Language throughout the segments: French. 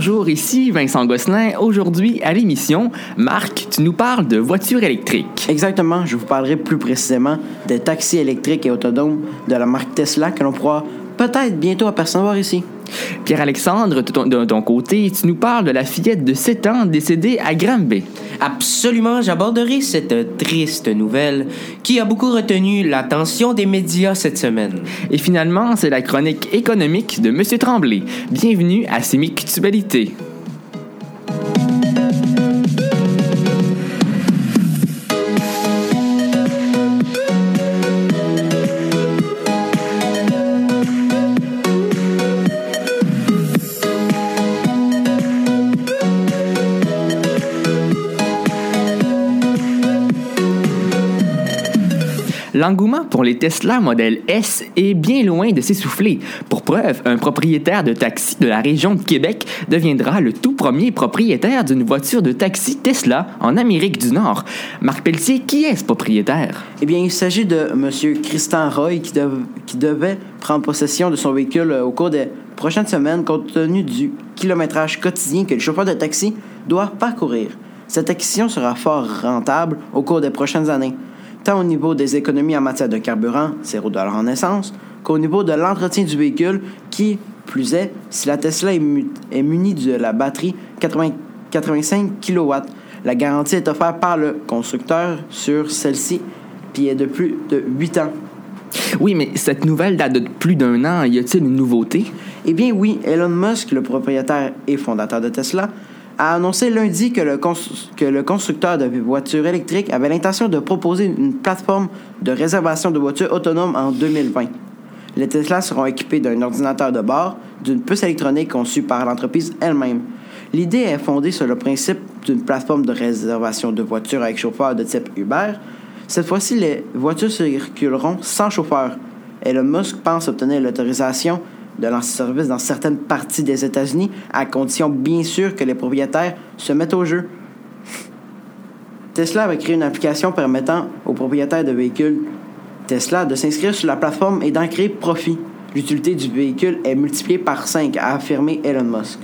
Bonjour, ici Vincent Gosselin. Aujourd'hui, à l'émission, Marc, tu nous parles de voitures électriques. Exactement, je vous parlerai plus précisément des taxis électriques et autonomes de la marque Tesla que l'on pourra peut-être bientôt apercevoir ici. Pierre-Alexandre, de ton, de ton côté, tu nous parles de la fillette de 7 ans décédée à Granby. Absolument, j'aborderai cette triste nouvelle qui a beaucoup retenu l'attention des médias cette semaine. Et finalement, c'est la chronique économique de M. Tremblay. Bienvenue à Sémictualité. L'engouement pour les Tesla Model S est bien loin de s'essouffler. Pour preuve, un propriétaire de taxi de la région de Québec deviendra le tout premier propriétaire d'une voiture de taxi Tesla en Amérique du Nord. Marc Pelletier, qui est ce propriétaire? Eh bien, il s'agit de M. Christian Roy qui, dev- qui devait prendre possession de son véhicule euh, au cours des prochaines semaines compte tenu du kilométrage quotidien que les chauffeurs de taxi doivent parcourir. Cette acquisition sera fort rentable au cours des prochaines années, tant au niveau des économies en matière de carburant, 0 en essence, qu'au niveau de l'entretien du véhicule, qui, plus est, si la Tesla est, mu- est munie de la batterie 80 85 kW, la garantie est offerte par le constructeur sur celle-ci, puis est de plus de 8 ans. Oui, mais cette nouvelle date de plus d'un an. Y a-t-il une nouveauté? Eh bien oui, Elon Musk, le propriétaire et fondateur de Tesla, a annoncé lundi que le, que le constructeur de voitures électriques avait l'intention de proposer une plateforme de réservation de voitures autonomes en 2020. Les Tesla seront équipés d'un ordinateur de bord, d'une puce électronique conçue par l'entreprise elle-même. L'idée est fondée sur le principe d'une plateforme de réservation de voitures avec chauffeur de type Uber. Cette fois-ci, les voitures circuleront sans chauffeur. Elon Musk pense obtenir l'autorisation de lancer service dans certaines parties des États-Unis, à condition bien sûr que les propriétaires se mettent au jeu. Tesla avait créé une application permettant aux propriétaires de véhicules Tesla de s'inscrire sur la plateforme et d'en créer profit. L'utilité du véhicule est multipliée par 5, a affirmé Elon Musk.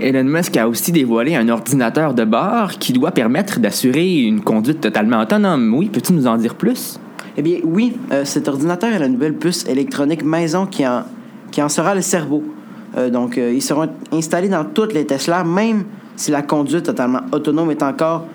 Elon Musk a aussi dévoilé un ordinateur de bord qui doit permettre d'assurer une conduite totalement autonome. Oui, peux-tu nous en dire plus? Eh bien, oui, euh, cet ordinateur est la nouvelle puce électronique maison qui en, qui en sera le cerveau. Euh, donc, euh, ils seront installés dans toutes les Tesla, même si la conduite totalement autonome est encore,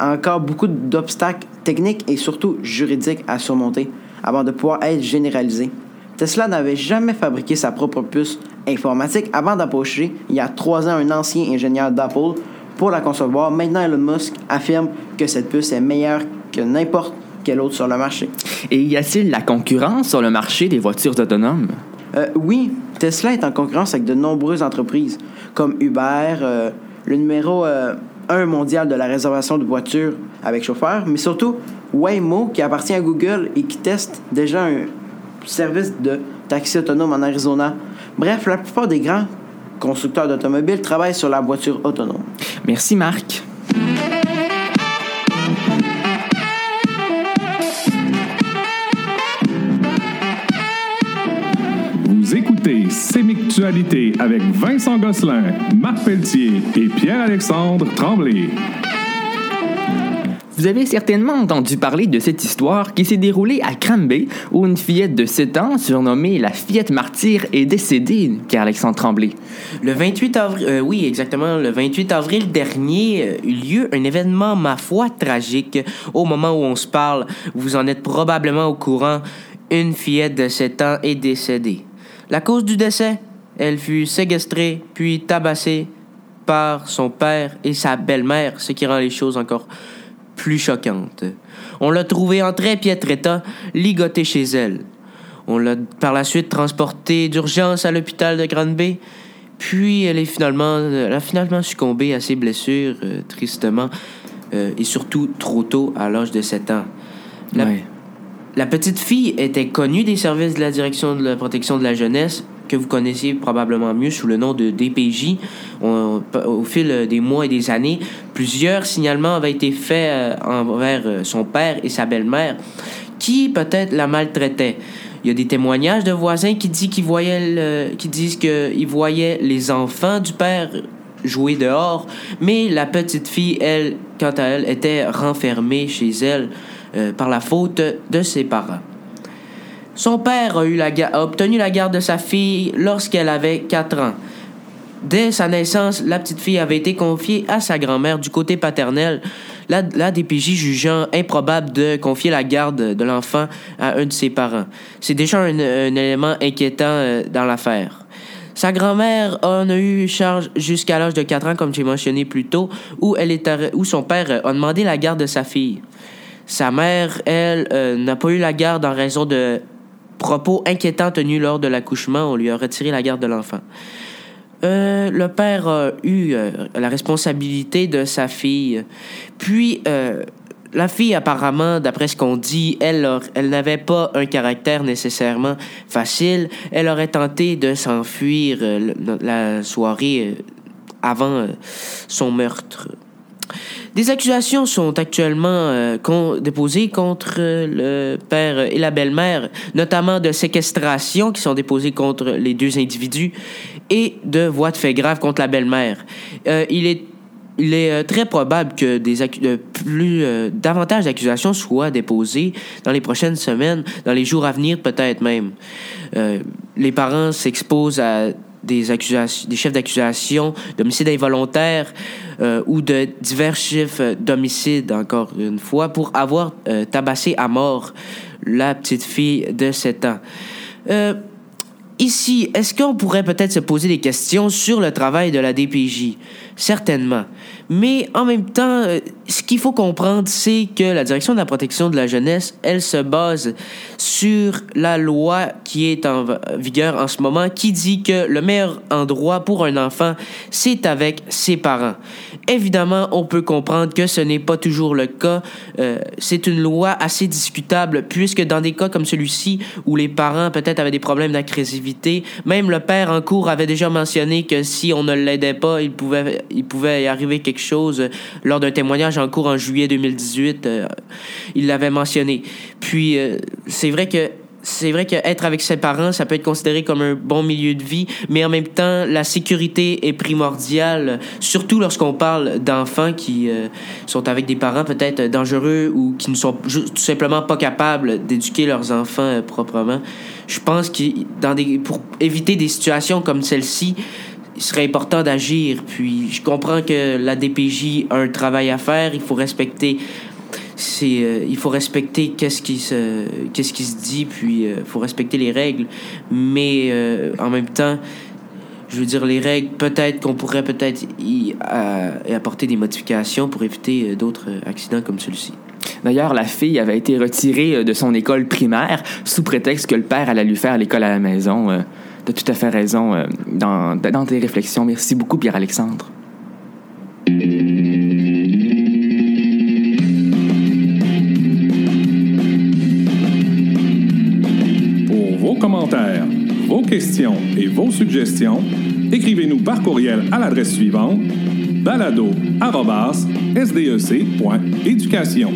encore beaucoup d'obstacles techniques et surtout juridiques à surmonter avant de pouvoir être généralisé. Tesla n'avait jamais fabriqué sa propre puce informatique avant d'approcher, il y a trois ans, un ancien ingénieur d'Apple pour la concevoir. Maintenant, Elon Musk affirme que cette puce est meilleure que n'importe quelle autre sur le marché. Et y a-t-il la concurrence sur le marché des voitures autonomes? Euh, oui, Tesla est en concurrence avec de nombreuses entreprises, comme Uber, euh, le numéro 1 mondial de la réservation de voitures avec chauffeur, mais surtout Waymo, qui appartient à Google et qui teste déjà un service de taxi autonome en Arizona. Bref, la plupart des grands constructeurs d'automobiles travaillent sur la voiture autonome. Merci, Marc. Avec Vincent Gosselin, Marc Pelletier et Pierre-Alexandre Tremblay. Vous avez certainement entendu parler de cette histoire qui s'est déroulée à Cranbay, où une fillette de 7 ans, surnommée la fillette martyre, est décédée, Pierre-Alexandre Tremblay. Le 28 avril, euh, oui, exactement, le 28 avril dernier euh, eut lieu un événement, ma foi, tragique. Au moment où on se parle, vous en êtes probablement au courant, une fillette de 7 ans est décédée. La cause du décès, elle fut séquestrée puis tabassée par son père et sa belle-mère, ce qui rend les choses encore plus choquantes. On l'a trouvée en très piètre état, ligotée chez elle. On l'a par la suite transportée d'urgence à l'hôpital de Granby. Puis elle est finalement, elle a finalement succombé à ses blessures, euh, tristement, euh, et surtout trop tôt, à l'âge de 7 ans. La, Ouais. la petite fille était connue des services de la Direction de la protection de la jeunesse, que vous connaissiez probablement mieux sous le nom de DPJ. Au fil des mois et des années, plusieurs signalements avaient été faits euh, envers euh, son père et sa belle-mère, qui peut-être la maltraitaient. Il y a des témoignages de voisins qui disent qu'ils voyaient le- qui disent qu'ils voyaient les enfants du père jouer dehors, mais la petite fille, elle, quant à elle, était renfermée chez elle euh, par la faute de ses parents. Son père a, obtenu la garde de sa fille lorsqu'elle avait 4 ans. Dès sa naissance, la petite fille avait été confiée à sa grand-mère du côté paternel, la, la DPJ jugeant improbable de confier la garde de l'enfant à un de ses parents. C'est déjà un, élément inquiétant euh, dans l'affaire. Sa grand-mère en a eu charge jusqu'à l'âge de 4 ans, comme j'ai mentionné plus tôt, où, elle est où son père a demandé la garde de sa fille. Sa mère, elle, euh, n'a pas eu la garde en raison de propos inquiétants tenus lors de l'accouchement. On lui a retiré la garde de l'enfant. Euh, le père a eu euh, la responsabilité de sa fille. Puis, euh, la fille, apparemment, d'après ce qu'on dit, elle, elle n'avait pas un caractère nécessairement facile. Elle aurait tenté de s'enfuir la soirée avant son meurtre. Des accusations sont actuellement euh, déposées contre euh, le père et la belle-mère, notamment de séquestration qui sont déposées contre les deux individus et de voies de fait grave contre la belle-mère. Euh, il est très probable que plus euh, davantage d'accusations soient déposées dans les prochaines semaines, dans les jours à venir peut-être même. Les parents s'exposent à des accusations, des chefs d'accusation d'homicide involontaire euh, ou de divers chefs d'homicide encore une fois pour avoir euh, tabassé à mort la petite fille de 7 ans. Euh, Ici, est-ce qu'on pourrait peut-être se poser des questions sur le travail de la DPJ? Certainement. Mais en même temps, euh, ce qu'il faut comprendre, c'est que la Direction de la protection de la jeunesse, elle se base sur la loi qui est en vigueur en ce moment, qui dit que le meilleur endroit pour un enfant, c'est avec ses parents. Évidemment, on peut comprendre que ce n'est pas toujours le cas. Euh, c'est une loi assez discutable, puisque dans des cas comme celui-ci, où les parents peut-être avaient des problèmes d'agressivité, même le père en cours avait déjà mentionné que si on ne l'aidait pas, il pouvait, il pouvait y arriver quelque chose euh, lors d'un témoignage en cours en juillet 2018. euh, il l'avait mentionné. Puis, euh, c'est vrai que c'est vrai qu'être avec ses parents, ça peut être considéré comme un bon milieu de vie, mais en même temps, la sécurité est primordiale, surtout lorsqu'on parle d'enfants qui euh, sont avec des parents peut-être dangereux ou qui ne sont tout simplement pas capables d'éduquer leurs enfants euh, proprement. Je pense que pour éviter des situations comme celle-ci, il serait important d'agir. Puis je comprends que la DPJ a un travail à faire, il faut respecter c'est euh, il faut respecter qu'est-ce qui se qu'est-ce qui se dit puis il faut respecter les règles mais euh, en même temps je veux dire les règles peut-être qu'on pourrait peut-être y, euh, apporter des modifications pour éviter euh, d'autres euh, accidents comme celui-ci D'ailleurs, la fille avait été retirée euh, de son école primaire sous prétexte que le père allait lui faire l'école à la maison. Euh, T'as tout à fait raison euh, dans, dans tes réflexions. Merci beaucoup, Pierre-Alexandre. Et vos suggestions, écrivez-nous par courriel à l'adresse suivante balado@sdec.éducation.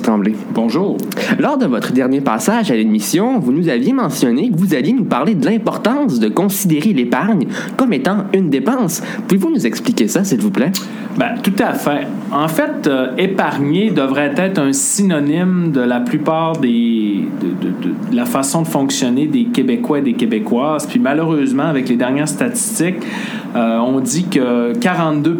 Tremblay. Bonjour. Lors de votre dernier passage à l'émission, vous nous aviez mentionné que vous alliez nous parler de l'importance de considérer l'épargne comme étant une dépense. Pouvez-vous nous expliquer ça, s'il vous plaît? Ben, tout à fait. En fait, euh, épargner devrait être un synonyme de la plupart des. de, de- de- de la façon de fonctionner des Québécois et des Québécoises. Puis malheureusement, avec les dernières statistiques, euh, on dit que 42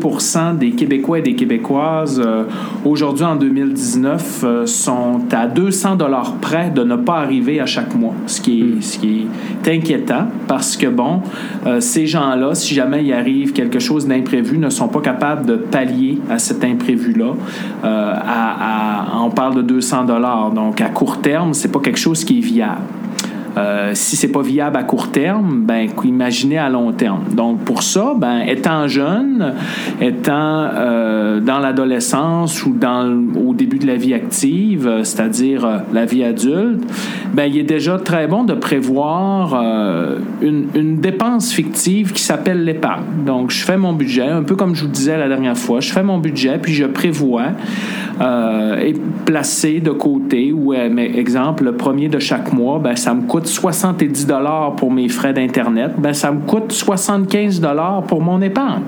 des Québécois et des Québécoises, euh, aujourd'hui en 2019, euh, sont à 200 dollars près de ne pas arriver à chaque mois. Ce qui est, ce qui est inquiétant parce que, bon, euh, ces gens-là, si jamais il arrive quelque chose d'imprévu, ne sont pas capables de pallier à cet imprévu-là. Euh, à- à- on parle de 200 dollars, donc à court terme, c'est pas quelque chose qui est viable. Euh, si c'est pas viable à court terme, ben imaginez à long terme. Donc pour ça, ben étant jeune, étant euh, dans l'adolescence ou dans au début de la vie active, euh, c'est-à-dire euh, la vie adulte, ben il est déjà très bon de prévoir euh, une, une dépense fictive qui s'appelle l'épargne. Donc je fais mon budget, un peu comme je vous disais la dernière fois, je fais mon budget puis je prévois euh, et placer de côté ou euh, exemple le premier de chaque mois ben ça me coûte 70 dollars pour mes frais d'internet ben ça me coûte 75 dollars pour mon épargne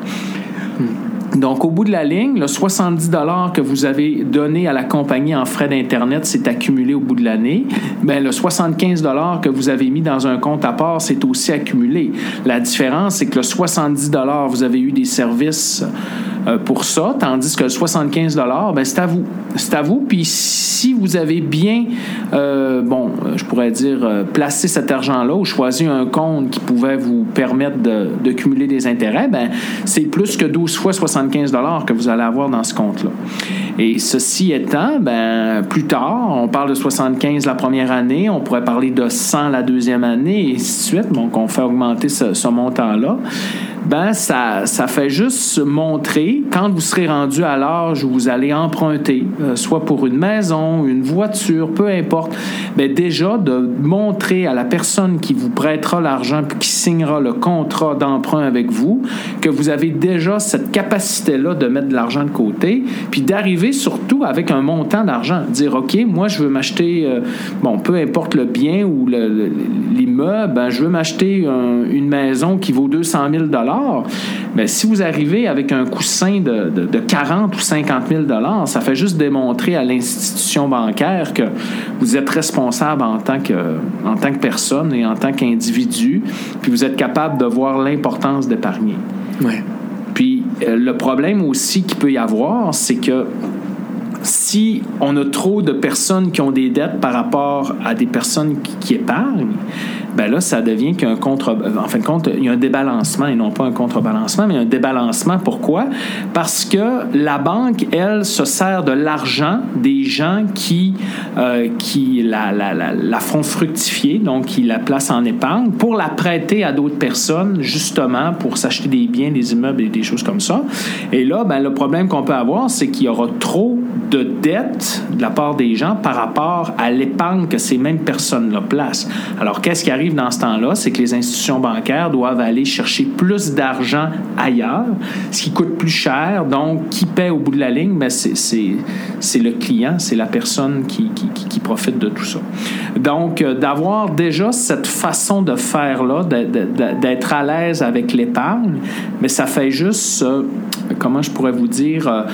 donc, au bout de la ligne, le 70 que vous avez donné à la compagnie en frais d'Internet s'est accumulé au bout de l'année. Ben, le 75 que vous avez mis dans un compte à part s'est aussi accumulé. La différence, c'est que le 70 vous avez eu des services pour ça, tandis que le 75 ben, c'est à vous. C'est à vous. Puis si vous avez bien, euh, bon, je pourrais dire, euh, placé cet argent-là ou choisi un compte qui pouvait vous permettre de, de cumuler des intérêts, ben, c'est plus que 12 fois 75 que vous allez avoir dans ce compte-là. Et ceci étant, ben, plus tard, on parle de 75 la première année, on pourrait parler de 100 la deuxième année, et ainsi de suite. Donc, on fait augmenter ce, ce montant-là. Ben, ça, ça fait juste montrer, quand vous serez rendu à l'âge où vous allez emprunter, euh, soit pour une maison, une voiture, peu importe, ben déjà de montrer à la personne qui vous prêtera l'argent puis qui signera le contrat d'emprunt avec vous que vous avez déjà cette capacité-là de mettre de l'argent de côté, puis d'arriver surtout avec un montant d'argent. Dire, OK, moi, je veux m'acheter, euh, bon, peu importe le bien ou le- le- l'immeuble, ben, je veux m'acheter un- une maison qui vaut 200 000 mais si vous arrivez avec un coussin de, de, de 40 ou 50 000 ça fait juste démontrer à l'institution bancaire que vous êtes responsable en tant que, en tant que personne et en tant qu'individu, puis vous êtes capable de voir l'importance d'épargner. Ouais. Puis euh, le problème aussi qu'il peut y avoir, c'est que si on a trop de personnes qui ont des dettes par rapport à des personnes qui, qui épargnent, ben là, ça devient qu'un contre. En fin de compte, il y a un débalancement et non pas un contrebalancement, mais un débalancement. Pourquoi? Parce que la banque, elle, se sert de l'argent des gens qui, euh, qui la, la, la, font fructifier, donc qui la placent en épargne, pour la prêter à d'autres personnes, justement, pour s'acheter des biens, des immeubles et des choses comme ça. Et là, ben, le problème qu'on peut avoir, c'est qu'il y aura trop de dettes de la part des gens par rapport à l'épargne que ces mêmes personnes-là placent. Alors, qu'est-ce qui arrive dans ce temps-là? C'est que les institutions bancaires doivent aller chercher plus d'argent ailleurs, ce qui coûte plus cher. Donc, qui paie au bout de la ligne? C'est, le client, c'est la personne qui, qui, profite de tout ça. Donc, euh, d'avoir déjà cette façon de faire-là, d'être à l'aise avec l'épargne, mais ça fait juste, euh, comment je pourrais vous dire, euh,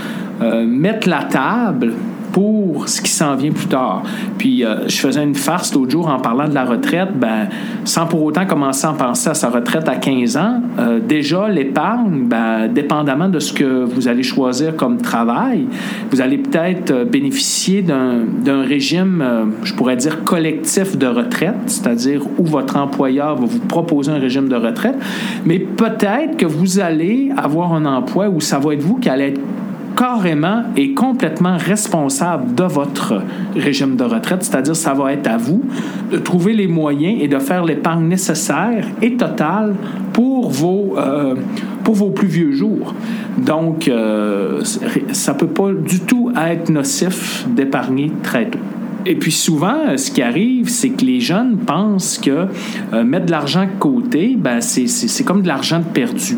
euh, mettre la table pour ce qui s'en vient plus tard. Puis euh, je faisais une farce l'autre jour en parlant de la retraite, ben, sans pour autant commencer à penser à sa retraite à 15 ans. euh, déjà, l'épargne, ben, dépendamment de ce que vous allez choisir comme travail, vous allez peut-être bénéficier d'un régime, je pourrais dire, collectif de retraite, c'est-à-dire où votre employeur va vous proposer un régime de retraite, mais peut-être que vous allez avoir un emploi où ça va être vous qui allez être carrément et complètement responsable de votre régime de retraite, c'est-à-dire ça va être à vous de trouver les moyens et de faire l'épargne nécessaire et totale pour vos, euh, pour vos plus vieux jours. Donc, euh, ça peut pas du tout être nocif d'épargner très tôt. Et puis souvent, ce qui arrive, c'est que les jeunes pensent que euh, mettre de l'argent de côté, ben, c'est, comme de l'argent perdu.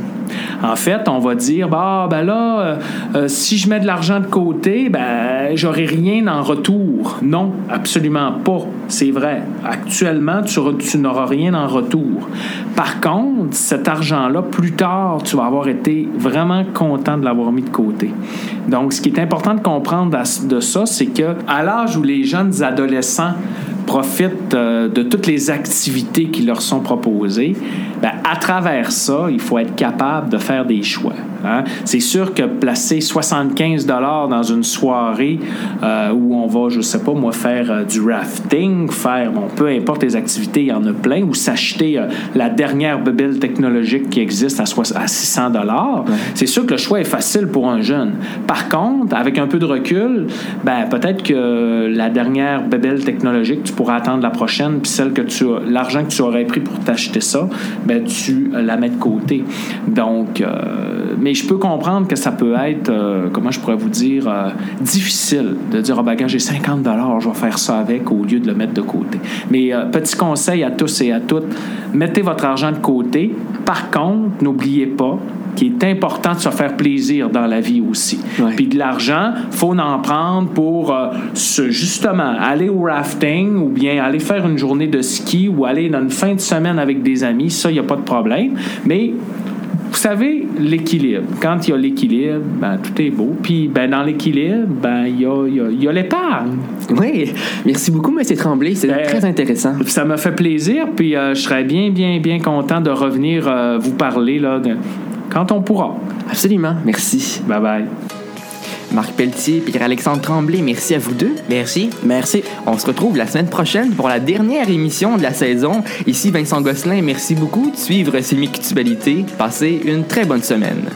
En fait, on va dire, bah, ben là, euh, euh, si je mets de l'argent de côté, ben, j'aurai rien en retour. Non, absolument pas. C'est vrai. Actuellement, tu, n'auras rien en retour. Par contre, cet argent-là, plus tard, tu vas avoir été vraiment content de l'avoir mis de côté. Donc, ce qui est important de comprendre de ça, c'est que à l'âge où les jeunes adolescents profitent euh, de toutes les activités qui leur sont proposées, ben, à travers ça, il faut être capable de faire des choix. Hein. C'est sûr que placer 75 dollars dans une soirée euh, où on va, je sais pas moi, faire euh, du rafting, faire, bon, peu importe les activités, il y en a plein, ou s'acheter euh, la dernière bebelle technologique qui existe à, soix- à 600 dollars, c'est sûr que le choix est facile pour un jeune. Par contre, avec un peu de recul, ben, peut-être que la dernière bebelle technologique, tu pourras attendre la prochaine, puis celle que tu l'argent que tu aurais pris pour t'acheter ça, ben tu la mets de côté. Donc, euh, mais je peux comprendre que ça peut être, euh, comment je pourrais vous dire, euh, difficile de dire, ah ben, j'ai 50 dollars, je vais faire ça avec au lieu de le mettre de côté. Mais euh, petit conseil à tous et à toutes, mettez votre argent de côté. Par contre, n'oubliez pas qu'il est important de se faire plaisir dans la vie aussi. Ouais. Puis de l'argent, faut en prendre pour se, justement aller au rafting ou bien aller faire une journée de ski ou aller dans une fin de semaine avec des amis. Ça, il n'y a pas de problème. Mais vous savez, l'équilibre. Quand il y a l'équilibre, ben, tout est beau. Puis ben, dans l'équilibre, ben, il y a, y a- y a l'épargne. Oui, merci beaucoup, M. Tremblay. C'est Ben, très intéressant. Ça m'a fait plaisir. Puis euh, je serais bien, bien, bien content de revenir euh, vous parler là, de- quand on pourra. Absolument, merci. Bye bye. Marc Pelletier et Pierre-Alexandre Tremblay, merci à vous deux. Merci. Merci. On se retrouve la semaine prochaine pour la dernière émission de la saison. Ici Vincent Gosselin, merci beaucoup de suivre ces Mictualités. Passez une très bonne semaine.